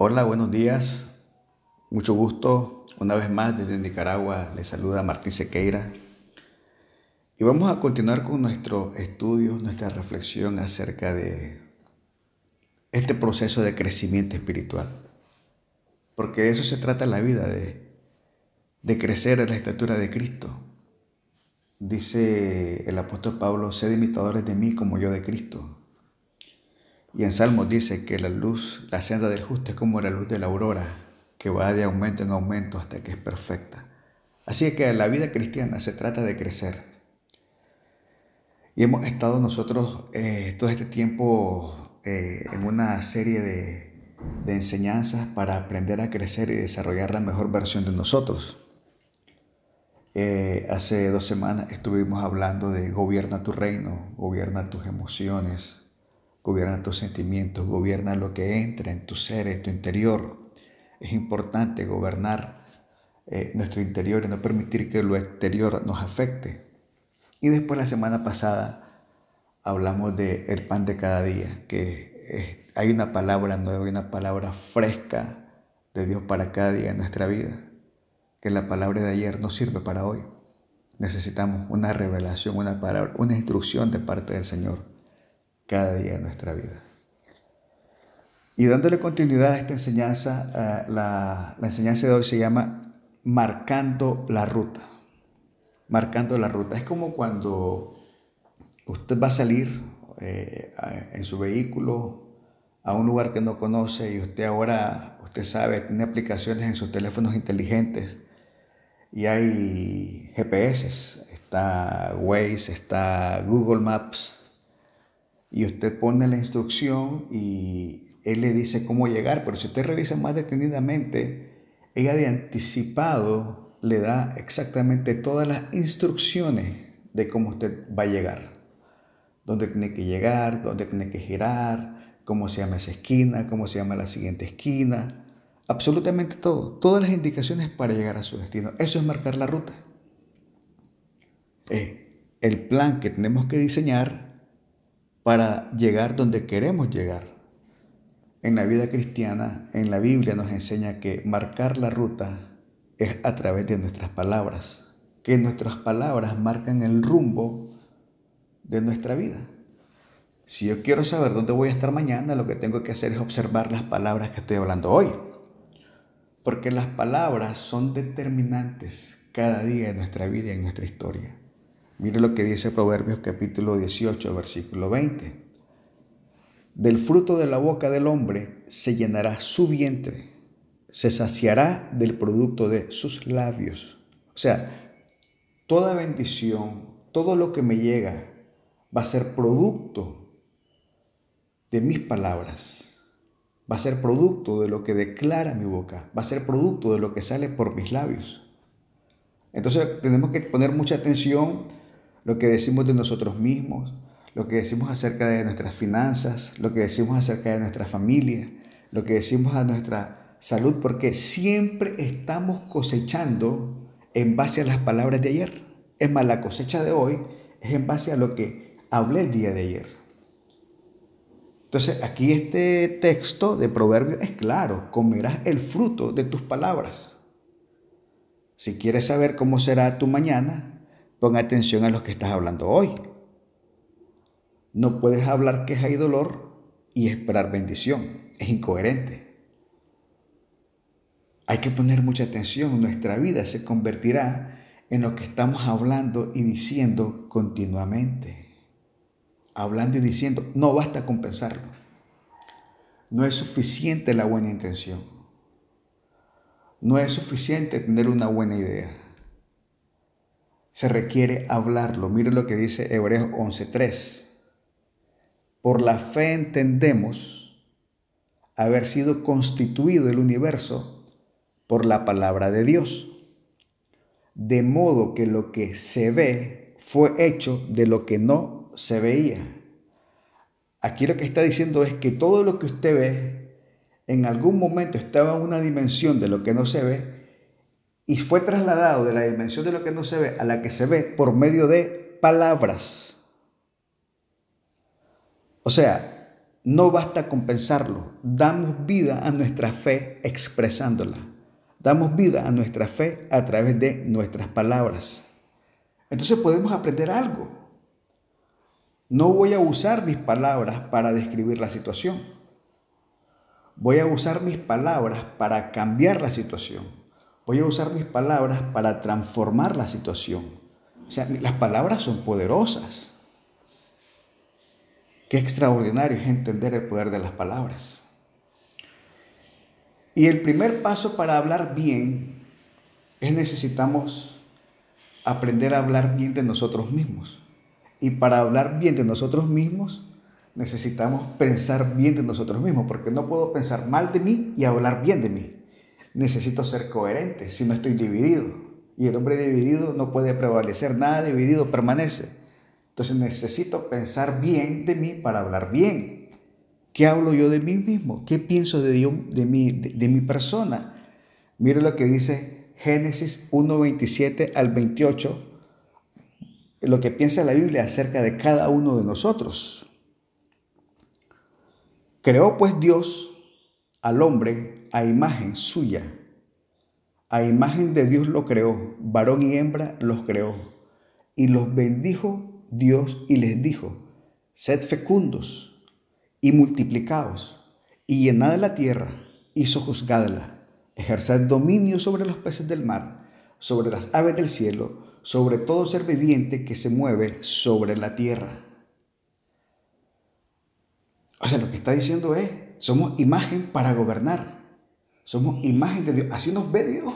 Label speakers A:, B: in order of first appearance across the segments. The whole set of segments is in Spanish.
A: Hola, buenos días. Mucho gusto. Una vez más desde Nicaragua les saluda Martín Sequeira. Y vamos a continuar con nuestro estudio, nuestra reflexión acerca de este proceso de crecimiento espiritual. Porque de eso se trata la vida, de, de crecer en la estatura de Cristo. Dice el apóstol Pablo, sed imitadores de mí como yo de Cristo. Y en Salmos dice que la luz, la senda del justo es como la luz de la aurora, que va de aumento en aumento hasta que es perfecta. Así que la vida cristiana se trata de crecer. Y hemos estado nosotros eh, todo este tiempo eh, en una serie de, enseñanzas para aprender a crecer y desarrollar la mejor versión de nosotros. Eh, hace dos semanas estuvimos hablando de gobierna tu reino, gobierna tus emociones, gobierna tus sentimientos, gobierna lo que entra en tu ser, en tu interior. Es importante gobernar eh, nuestro interior y no permitir que lo exterior nos afecte. Y después la semana pasada hablamos de el pan de cada día, que hay una palabra nueva, una palabra fresca de Dios para cada día en nuestra vida que la palabra de ayer no sirve para hoy. Necesitamos una revelación, una palabra, una instrucción de parte del Señor cada día de nuestra vida. Y dándole continuidad a esta enseñanza, eh, la, enseñanza de hoy se llama Marcando la Ruta. Marcando la ruta. Es como cuando usted va a salir eh, en su vehículo a un lugar que no conoce y usted ahora, usted sabe, tiene aplicaciones en sus teléfonos inteligentes y hay GPS, está Waze, está Google Maps y usted pone la instrucción y él le dice cómo llegar, pero si usted revisa más detenidamente, ella de anticipado le da exactamente todas las instrucciones de cómo usted va a llegar, dónde tiene que llegar, dónde tiene que girar, cómo se llama esa esquina, cómo se llama la siguiente esquina absolutamente todo, todas las indicaciones para llegar a su destino. Eso es marcar la ruta. Es el plan que tenemos que diseñar para llegar donde queremos llegar. En la vida cristiana, en la Biblia nos enseña que marcar la ruta es a través de nuestras palabras, que nuestras palabras marcan el rumbo de nuestra vida. Si yo quiero saber dónde voy a estar mañana, lo que tengo que hacer es observar las palabras que estoy hablando hoy porque las palabras son determinantes cada día de nuestra vida y en nuestra historia. Mire lo que dice Proverbios capítulo 18, versículo 20. Del fruto de la boca del hombre se llenará su vientre, se saciará del producto de sus labios. O sea, toda bendición, todo lo que me llega va a ser producto de mis palabras va a ser producto de lo que declara mi boca, va a ser producto de lo que sale por mis labios. Entonces tenemos que poner mucha atención lo que decimos de nosotros mismos, lo que decimos acerca de nuestras finanzas, lo que decimos acerca de nuestra familia, lo que decimos a nuestra salud, porque siempre estamos cosechando en base a las palabras de ayer. Es más, la cosecha de hoy es en base a lo que hablé el día de ayer. Entonces, aquí este texto de Proverbios es claro, comerás el fruto de tus palabras. Si quieres saber cómo será tu mañana, pon atención a lo que estás hablando hoy. No puedes hablar queja y dolor y esperar bendición. Es incoherente. Hay que poner mucha atención. Nuestra vida se convertirá en lo que estamos hablando y diciendo continuamente hablando y diciendo, no basta con pensarlo. No es suficiente la buena intención. No es suficiente tener una buena idea. Se requiere hablarlo. Mire lo que dice Hebreos 11:3. Por la fe entendemos haber sido constituido el universo por la palabra de Dios. De modo que lo que se ve fue hecho de lo que no se veía. Aquí lo que está diciendo es que todo lo que usted ve en algún momento estaba en una dimensión de lo que no se ve y fue trasladado de la dimensión de lo que no se ve a la que se ve por medio de palabras. O sea, no basta con pensarlo, damos vida a nuestra fe expresándola. Damos vida a nuestra fe a través de nuestras palabras. Entonces podemos aprender algo. No voy a usar mis palabras para describir la situación. Voy a usar mis palabras para cambiar la situación. Voy a usar mis palabras para transformar la situación. O sea, las palabras son poderosas. Qué extraordinario es entender el poder de las palabras. Y el primer paso para hablar bien es necesitamos aprender a hablar bien de nosotros mismos. Y para hablar bien de nosotros mismos necesitamos pensar bien de nosotros mismos, porque no puedo pensar mal de mí y hablar bien de mí. Necesito ser coherente, si no estoy dividido. Y el hombre dividido no puede prevalecer, nada dividido permanece. Entonces necesito pensar bien de mí para hablar bien. ¿Qué hablo yo de mí mismo? ¿Qué pienso de, de, mí, de, mi persona? Mire lo que dice Génesis 1.27 al 28, lo que piensa la Biblia acerca de cada uno de nosotros. Creó pues Dios al hombre a imagen suya. A imagen de Dios lo creó, varón y hembra los creó, y los bendijo Dios y les dijo, sed fecundos y multiplicaos y llenad la tierra y sojuzgadla, ejerced dominio sobre los peces del mar, sobre las aves del cielo, sobre todo ser viviente que se mueve sobre la tierra. O sea, lo que está diciendo es, somos imagen para gobernar. Somos imagen de Dios. Así nos ve Dios.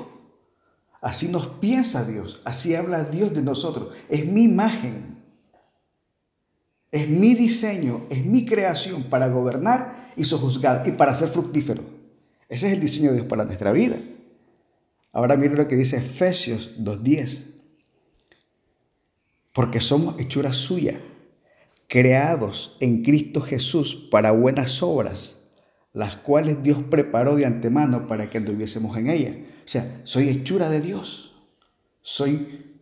A: Así nos piensa Dios. Así habla Dios de nosotros. Es mi imagen. Es mi diseño, es mi creación para gobernar y sojuzgar y para ser fructífero. Ese es el diseño de Dios para nuestra vida. Ahora miren lo que dice Efesios 2.10. Porque somos hechura suya, creados en Cristo Jesús para buenas obras, las cuales Dios preparó de antemano para que anduviésemos en ella. O sea, soy hechura de Dios. Soy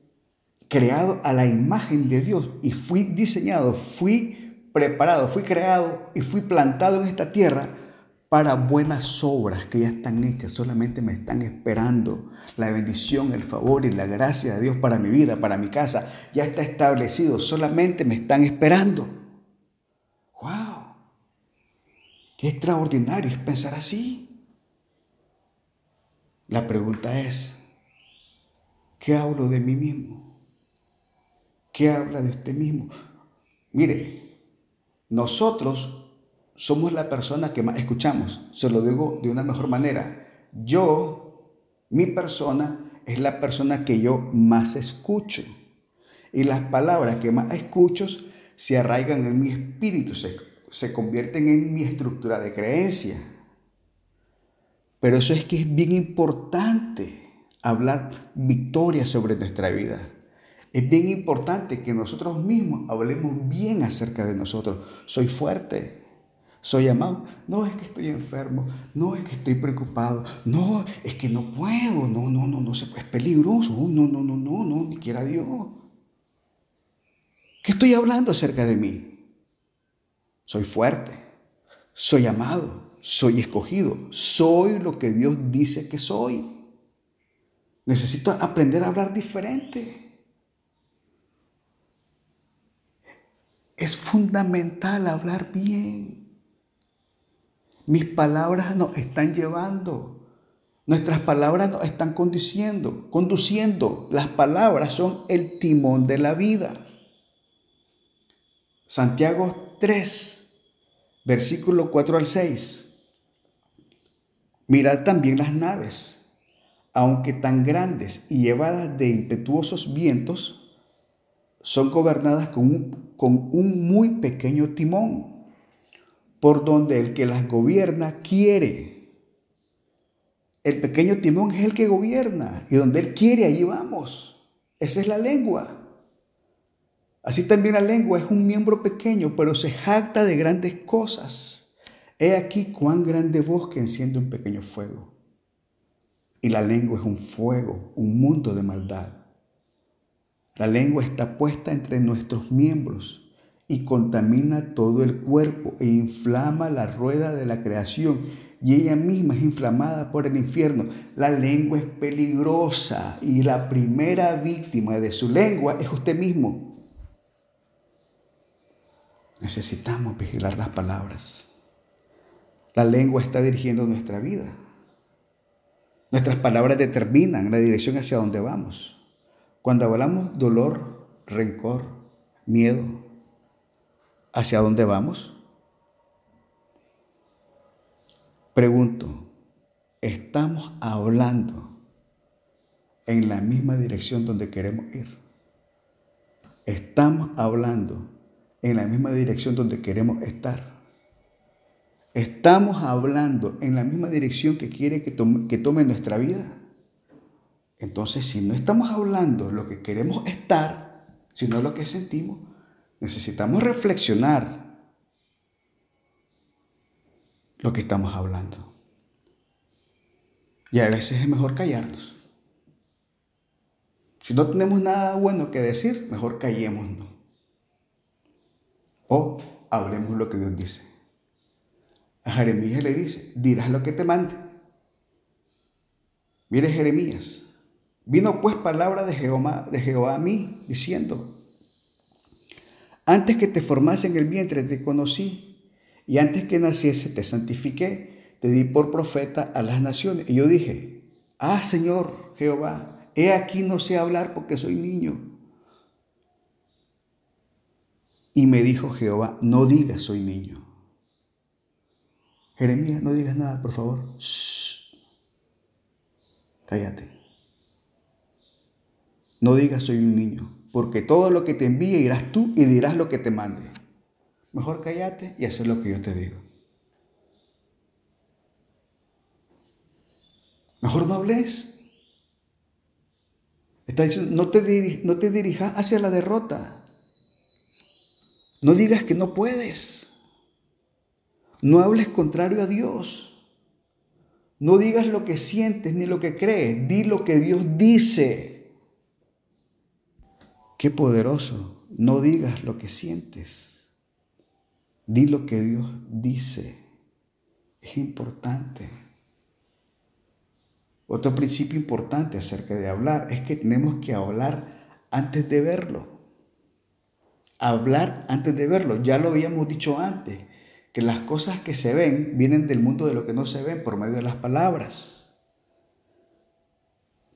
A: creado a la imagen de Dios y fui diseñado, fui preparado, fui creado y fui plantado en esta tierra para buenas obras que ya están hechas, solamente me están esperando. La bendición, el favor y la gracia de Dios para mi vida, para mi casa, ya está establecido, solamente me están esperando. Qué extraordinario es pensar así. La pregunta es, ¿qué hablo de mí mismo? ¿Qué habla de usted mismo? Mire, nosotros somos la persona que más escuchamos. Se lo digo de una mejor manera. Yo, mi persona, es la persona que yo más escucho. Y las palabras que más escucho se arraigan en mi espíritu, se, se convierten en mi estructura de creencia. Pero eso es que es bien importante hablar victoria sobre nuestra vida. Es bien importante que nosotros mismos hablemos bien acerca de nosotros. Soy fuerte, soy amado. No es que estoy enfermo, no es que estoy preocupado, no es que no puedo, no, no, no, no, es peligroso, no, no, no, no, no, ni quiera Dios. ¿Qué estoy hablando acerca de mí? Soy fuerte, soy amado, soy escogido, soy lo que Dios dice que soy. Necesito aprender a hablar diferente. Es fundamental hablar bien. Mis palabras nos están llevando. Nuestras palabras nos están conduciendo, conduciendo. Las palabras son el timón de la vida. Santiago 3, versículo 4 al 6. Mirad también las naves, aunque tan grandes y llevadas de impetuosos vientos, son gobernadas con un, con un muy pequeño timón, por donde el que las gobierna quiere. El pequeño timón es el que gobierna y donde él quiere, allí vamos. Esa es la lengua. Así también la lengua es un miembro pequeño, pero se jacta de grandes cosas. He aquí cuán grande bosque enciende un pequeño fuego. Y la lengua es un fuego, un mundo de maldad. La lengua está puesta entre nuestros miembros y contamina todo el cuerpo e inflama la rueda de la creación y ella misma es inflamada por el infierno. La lengua es peligrosa y la primera víctima de su lengua es usted mismo. Necesitamos vigilar las palabras. La lengua está dirigiendo nuestra vida. Nuestras palabras determinan la dirección hacia donde vamos. Cuando hablamos dolor, rencor, miedo, ¿hacia dónde vamos? Pregunto, ¿estamos hablando en la misma dirección donde queremos ir? ¿Estamos hablando en la misma dirección donde queremos estar? ¿Estamos hablando en la misma dirección que quiere que tome, nuestra vida? Entonces, si no estamos hablando lo que queremos estar, sino lo que sentimos, necesitamos reflexionar lo que estamos hablando. Y a veces es mejor callarnos. Si no tenemos nada bueno que decir, mejor callémonos. O hablemos lo que Dios dice. A Jeremías le dice, dirás lo que te mande. Mire Jeremías, vino pues palabra de Jehová, de Jehová a mí, diciendo, antes que te formase en el vientre te conocí y antes que naciese te santifiqué, te di por profeta a las naciones. Y yo dije, ah Señor Jehová, he aquí no sé hablar porque soy niño. Y me dijo Jehová, no digas soy niño. Jeremías, no digas nada, por favor. Cállate. No digas soy un niño, porque todo lo que te envíe irás tú y dirás lo que te mande. Mejor cállate y hacer lo que yo te digo. Mejor no hables. Está diciendo, no te, no te dirijas hacia la derrota. No digas que no puedes. No hables contrario a Dios. No digas lo que sientes ni lo que crees. Di lo que Dios dice. Qué poderoso. No digas lo que sientes. Di lo que Dios dice. Es importante. Otro principio importante acerca de hablar es que tenemos que hablar antes de verlo. Hablar antes de verlo. Ya lo habíamos dicho antes, que las cosas que se ven vienen del mundo de lo que no se ven por medio de las palabras.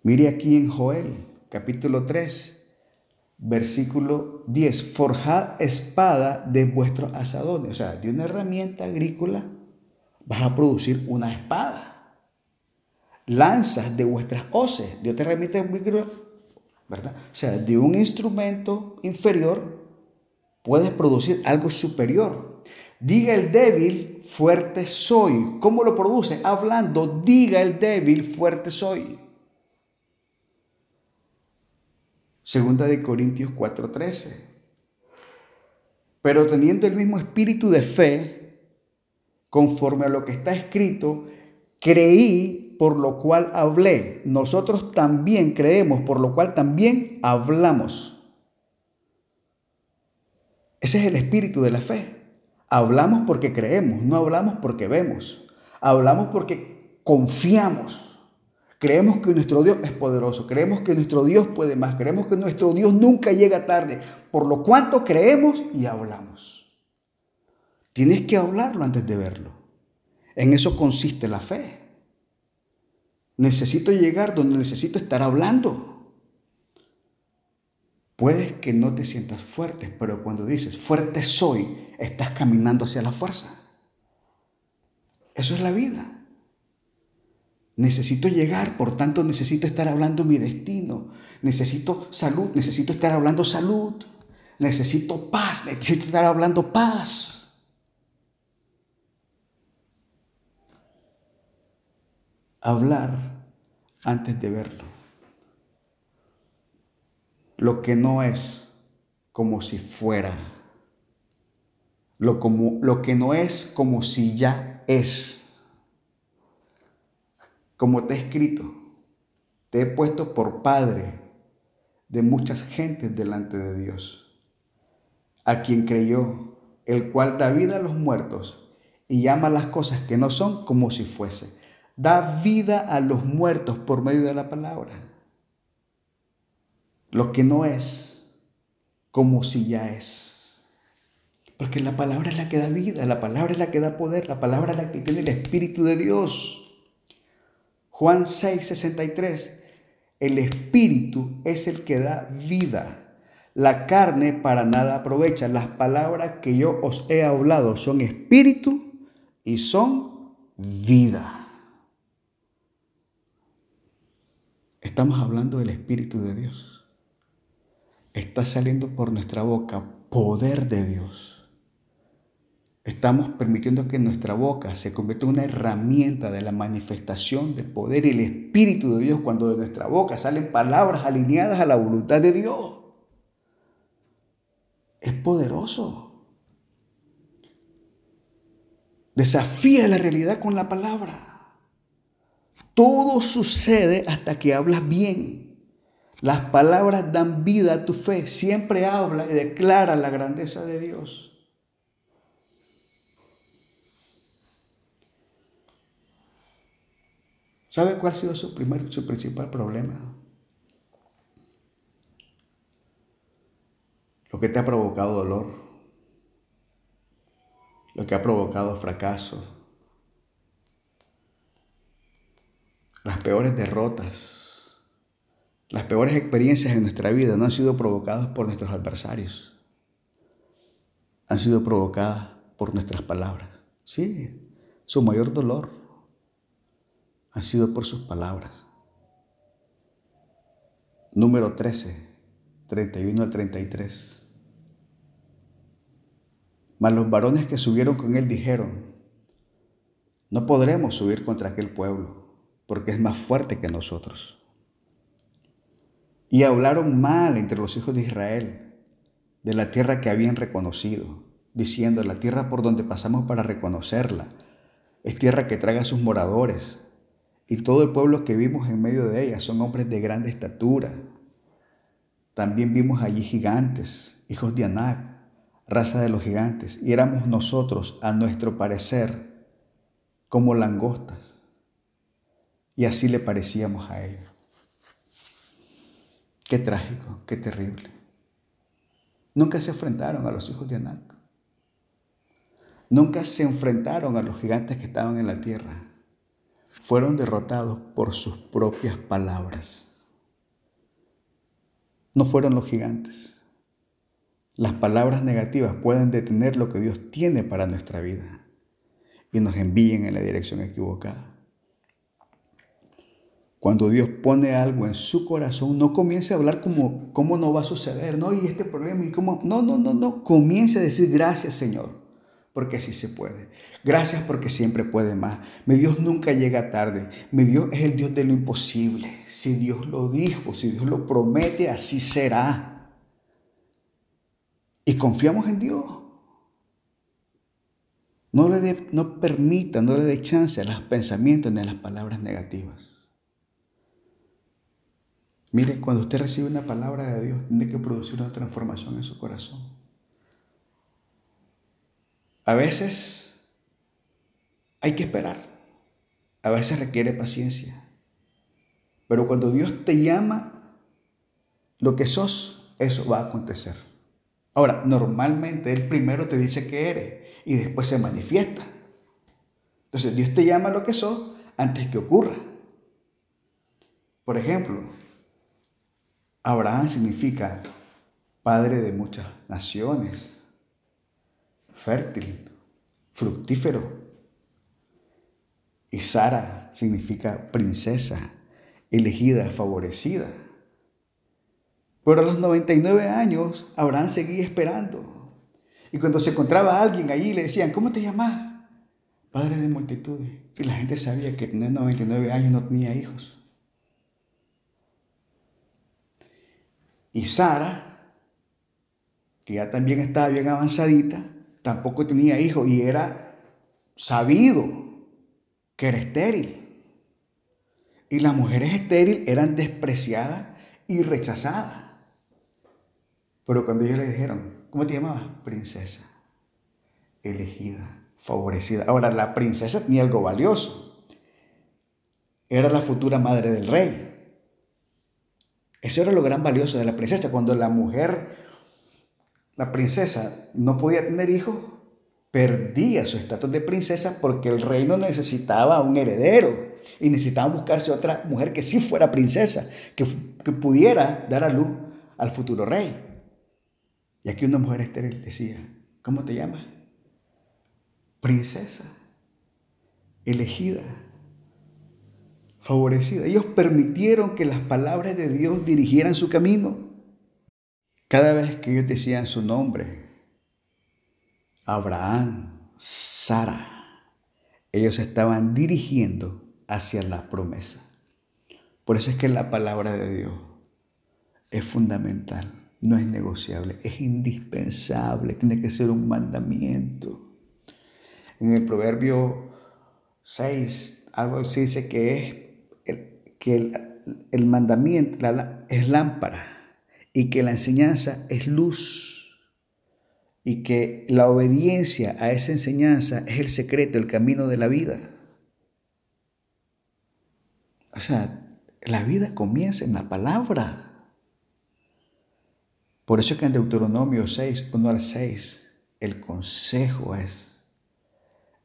A: Mire aquí en Joel, capítulo 3, versículo 10, forjad espada de vuestros asadones. O sea, de una herramienta agrícola vas a producir una espada. Lanzas de vuestras hoces, de otra herramienta agrícola, ¿verdad? O sea, de un instrumento inferior puedes producir algo superior. Diga el débil, fuerte soy. ¿Cómo lo produce? Hablando, diga el débil, fuerte soy. Segunda de Corintios 4:13. Pero teniendo el mismo espíritu de fe, conforme a lo que está escrito, creí por lo cual hablé. Nosotros también creemos, por lo cual también hablamos. Ese es el espíritu de la fe. Hablamos porque creemos, no hablamos porque vemos. Hablamos porque confiamos. Creemos que nuestro Dios es poderoso, creemos que nuestro Dios puede más, creemos que nuestro Dios nunca llega tarde, por lo cuanto creemos y hablamos. Tienes que hablarlo antes de verlo. En eso consiste la fe. Necesito llegar donde necesito estar hablando. Puedes que no te sientas fuerte, pero cuando dices fuerte soy, estás caminando hacia la fuerza. Eso es la vida. Necesito llegar, por tanto necesito estar hablando mi destino. Necesito salud, necesito estar hablando salud. Necesito paz, necesito estar hablando paz. Hablar antes de verlo. Lo que no es como si fuera. Lo, como, lo que no es como si ya es como te he escrito, te he puesto por padre de muchas gentes delante de Dios. a quien creyó, el cual da vida a los muertos y llama las cosas que no son como si fuese. Da vida a los muertos por medio de la palabra. Lo que no es, como si ya es. Porque la palabra es la que da vida, la palabra es la que da poder, la palabra es la que tiene el Espíritu de Dios. Juan 6, 63. El Espíritu es el que da vida. La carne para nada aprovecha. Las palabras que yo os he hablado son espíritu y son vida. Estamos hablando del Espíritu de Dios. Está saliendo por nuestra boca poder de Dios. Estamos permitiendo que nuestra boca se convierta en una herramienta de la manifestación del poder y el Espíritu de Dios cuando de nuestra boca salen palabras alineadas a la voluntad de Dios. Es poderoso. Desafía la realidad con la palabra. Todo sucede hasta que hablas bien. Las palabras dan vida a tu fe. Siempre habla y declara la grandeza de Dios. ¿Sabe cuál ha sido su, primer, su principal problema? Lo que te ha provocado dolor, lo que ha provocado fracaso, las peores derrotas, las peores experiencias en nuestra vida no han sido provocadas por nuestros adversarios, han sido provocadas por nuestras palabras. Sí, su mayor dolor ha sido por sus palabras. Número 13, 31 al 33. Mas los varones que subieron con él dijeron, no podremos subir contra aquel pueblo, porque es más fuerte que nosotros. Y hablaron mal entre los hijos de Israel de la tierra que habían reconocido, diciendo, la tierra por donde pasamos para reconocerla, es tierra que traga a sus moradores, y todo el pueblo que vimos en medio de ella son hombres de grande estatura. También vimos allí gigantes, hijos de Anac, raza de los gigantes, y éramos nosotros, a nuestro parecer, como langostas. Y así le parecíamos a ellos. Qué trágico, qué terrible. Nunca se enfrentaron a los hijos de Anac. Nunca se enfrentaron a los gigantes que estaban en la tierra fueron derrotados por sus propias palabras. No fueron los gigantes. Las palabras negativas pueden detener lo que Dios tiene para nuestra vida y nos envíen en la dirección equivocada. Cuando Dios pone algo en su corazón, no comience a hablar como cómo no va a suceder, no, y este problema, y cómo, no, no, no, no, comience a decir gracias Señor porque así se puede. Gracias porque siempre puede más. Mi Dios nunca llega tarde. Mi Dios es el Dios de lo imposible. Si Dios lo dijo, si Dios lo promete, así será. Y confiamos en Dios. No le dé, no permita, no le dé chance a los pensamientos ni a las palabras negativas. Mire, cuando usted recibe una palabra de Dios, tiene que producir una transformación en su corazón. A veces hay que esperar. A veces requiere paciencia. Pero cuando Dios te llama, lo que sos, eso va a acontecer. Ahora, normalmente Él primero te dice que eres y después se manifiesta. Entonces, Dios te llama lo que sos antes que ocurra. Por ejemplo, Abraham significa padre de muchas naciones fértil, fructífero. Y Sara significa princesa, elegida, favorecida. Pero a los 99 años, Abraham seguía esperando. Y cuando se encontraba alguien allí, le decían, ¿cómo te llamas? Padre de multitudes. Y la gente sabía que tenía 99 años no tenía hijos. Y Sara, que ya también estaba bien avanzadita, tampoco tenía hijos y era sabido que era estéril. Y las mujeres estériles eran despreciadas y rechazadas. Pero cuando ellos le dijeron, ¿Cómo te llamabas? Princesa. Elegida, favorecida. Ahora, la princesa tenía algo valioso. Era la futura madre del rey. Eso era lo gran valioso de la princesa. Cuando la mujer, la princesa, no podía tener hijos, perdía su estatus de princesa porque el reino necesitaba un heredero y necesitaba buscarse otra mujer que sí fuera princesa, que, que pudiera dar a luz al futuro rey. Y aquí una mujer estéril decía, ¿cómo te llamas? Princesa, elegida, favorecida. Ellos permitieron que las palabras de Dios dirigieran su camino. Cada vez que ellos decían su nombre, Abraham, Sara, ellos estaban dirigiendo hacia la promesa. Por eso es que la palabra de Dios es fundamental, no es negociable, es indispensable, tiene que ser un mandamiento. En el proverbio 6, algo así dice que es que el, mandamiento es lámpara y que la enseñanza es luz y que la obediencia a esa enseñanza es el secreto, el camino de la vida. O sea, la vida comienza en la palabra. Por eso que en Deuteronomio 6, 1 al 6, el consejo es,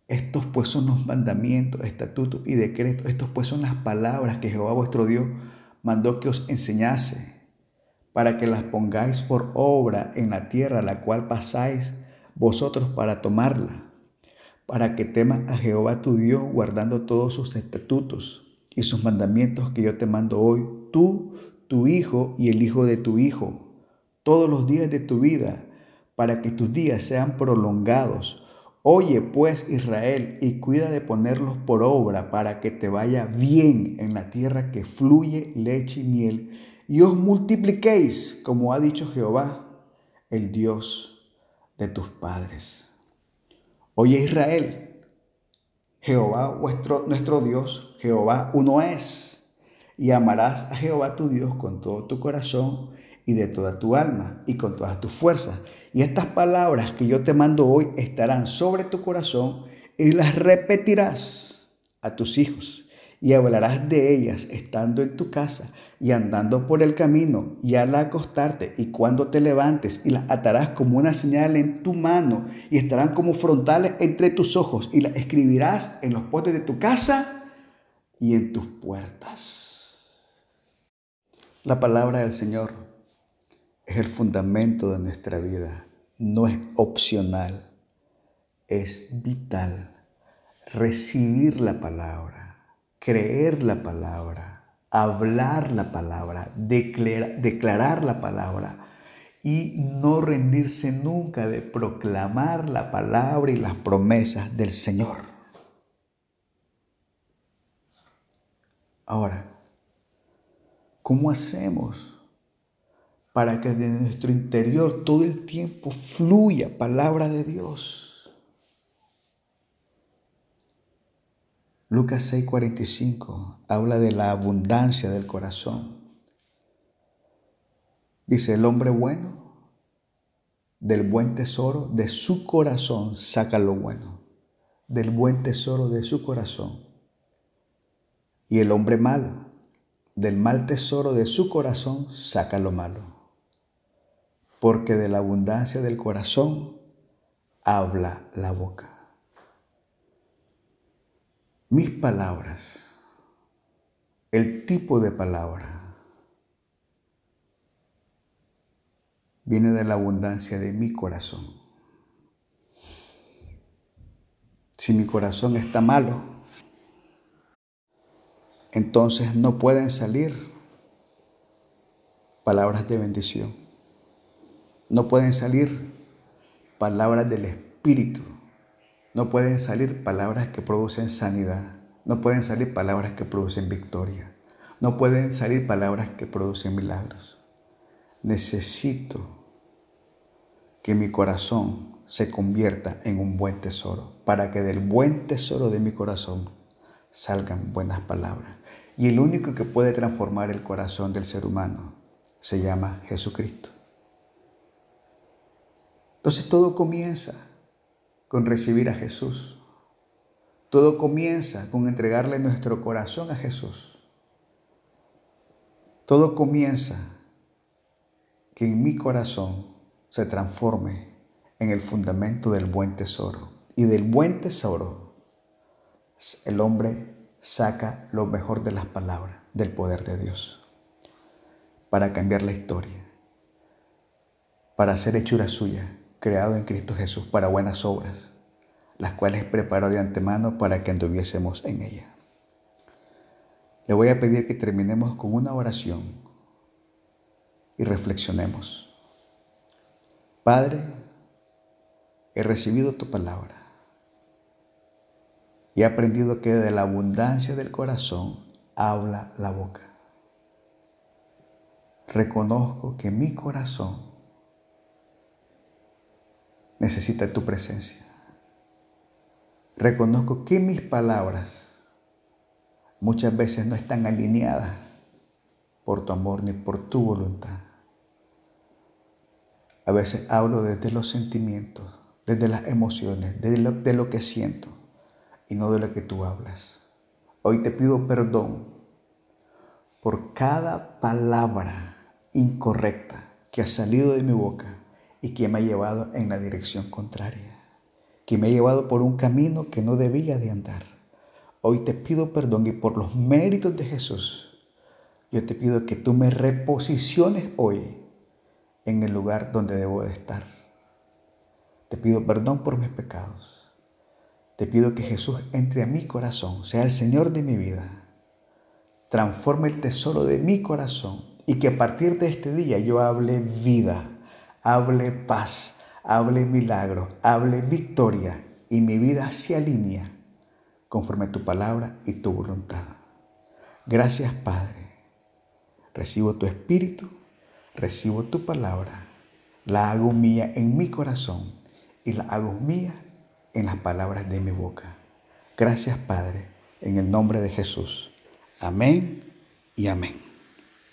A: estos pues son los mandamientos, estatutos y decretos, estos pues son las palabras que Jehová vuestro Dios mandó que os enseñase, para que las pongáis por obra en la tierra a la cual pasáis vosotros para tomarla, para que temas a Jehová tu Dios guardando todos sus estatutos y sus mandamientos que yo te mando hoy, tú, tu hijo y el hijo de tu hijo, todos los días de tu vida, para que tus días sean prolongados. Oye pues Israel y cuida de ponerlos por obra para que te vaya bien en la tierra que fluye leche y miel y os multipliquéis, como ha dicho Jehová, el Dios de tus padres. Oye Israel, Jehová vuestro, nuestro Dios, Jehová uno es. Y amarás a Jehová tu Dios con todo tu corazón y de toda tu alma y con todas tus fuerzas. Y estas palabras que yo te mando hoy estarán sobre tu corazón y las repetirás a tus hijos y hablarás de ellas estando en tu casa y andando por el camino y al acostarte y cuando te levantes y las atarás como una señal en tu mano y estarán como frontales entre tus ojos y las escribirás en los postes de tu casa y en tus puertas. La palabra del Señor es el fundamento de nuestra vida, no es opcional, es vital recibir la palabra creer la palabra, hablar la palabra, declarar, la palabra y no rendirse nunca de proclamar la palabra y las promesas del Señor. Ahora, ¿cómo hacemos para que de nuestro interior todo el tiempo fluya palabra de Dios? Lucas 6:45 habla de la abundancia del corazón. Dice, el hombre bueno del buen tesoro de su corazón saca lo bueno, del buen tesoro de su corazón. Y el hombre malo del mal tesoro de su corazón saca lo malo. Porque de la abundancia del corazón habla la boca mis palabras, el tipo de palabra, viene de la abundancia de mi corazón. Si mi corazón está malo, entonces no pueden salir palabras de bendición. No pueden salir palabras del Espíritu no pueden salir palabras que producen sanidad. No pueden salir palabras que producen victoria. No pueden salir palabras que producen milagros. Necesito que mi corazón se convierta en un buen tesoro, para que del buen tesoro de mi corazón salgan buenas palabras. Y el único que puede transformar el corazón del ser humano se llama Jesucristo. Entonces todo comienza con recibir a Jesús. Todo comienza con entregarle nuestro corazón a Jesús. Todo comienza que en mi corazón se transforme en el fundamento del buen tesoro. Y del buen tesoro el hombre saca lo mejor de las palabras, del poder de Dios, para cambiar la historia, para hacer hechura suya, creado en Cristo Jesús para buenas obras, las cuales preparó de antemano para que anduviésemos en ella. Le voy a pedir que terminemos con una oración y reflexionemos. Padre, he recibido tu palabra y he aprendido que de la abundancia del corazón habla la boca. Reconozco que mi corazón necesita tu presencia. Reconozco que mis palabras muchas veces no están alineadas por tu amor ni por tu voluntad. A veces hablo desde los sentimientos, desde las emociones, desde lo, de lo que siento y no de lo que tú hablas. Hoy te pido perdón por cada palabra incorrecta que ha salido de mi boca y que me ha llevado en la dirección contraria, que me ha llevado por un camino que no debía de andar. Hoy te pido perdón y por los méritos de Jesús, yo te pido que tú me reposiciones hoy en el lugar donde debo de estar. Te pido perdón por mis pecados. Te pido que Jesús entre a mi corazón, sea el Señor de mi vida. Transforme el tesoro de mi corazón y que a partir de este día yo hable vida hable paz, hable milagro, hable victoria y mi vida se alinea conforme a tu palabra y tu voluntad. Gracias Padre. Recibo tu espíritu, recibo tu palabra, la hago mía en mi corazón y la hago mía en las palabras de mi boca. Gracias Padre, en el nombre de Jesús. Amén y amén.